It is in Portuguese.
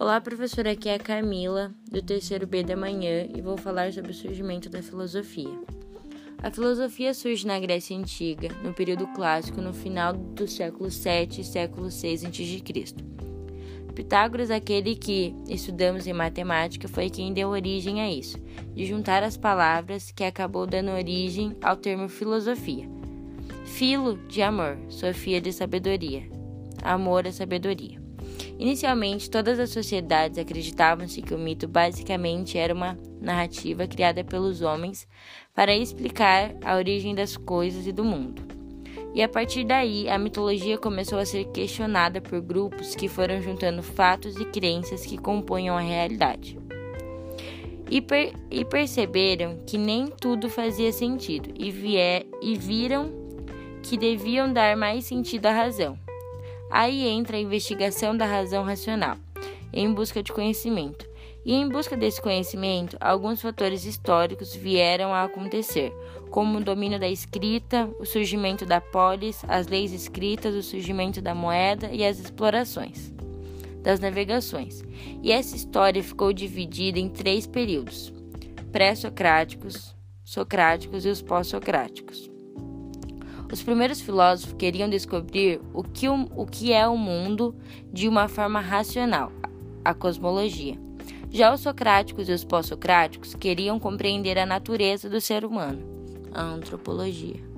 Olá, professora. Aqui é a Camila, do terceiro B da manhã, e vou falar sobre o surgimento da filosofia. A filosofia surge na Grécia Antiga, no período clássico, no final do século 7 e século 6 a.C. Pitágoras, aquele que estudamos em matemática, foi quem deu origem a isso, de juntar as palavras que acabou dando origem ao termo filosofia. Filo de amor, sofia de sabedoria. Amor é sabedoria. Inicialmente, todas as sociedades acreditavam-se que o mito basicamente era uma narrativa criada pelos homens para explicar a origem das coisas e do mundo. E a partir daí, a mitologia começou a ser questionada por grupos que foram juntando fatos e crenças que compunham a realidade. E, per e perceberam que nem tudo fazia sentido, e, e viram que deviam dar mais sentido à razão. Aí entra a investigação da razão racional, em busca de conhecimento. E em busca desse conhecimento, alguns fatores históricos vieram a acontecer, como o domínio da escrita, o surgimento da polis, as leis escritas, o surgimento da moeda e as explorações das navegações. E essa história ficou dividida em três períodos: pré-socráticos, socráticos e os pós-socráticos. Os primeiros filósofos queriam descobrir o que, o, que é o mundo de uma forma racional, a cosmologia. Já os socráticos e os pós-socráticos queriam compreender a natureza do ser humano, a antropologia.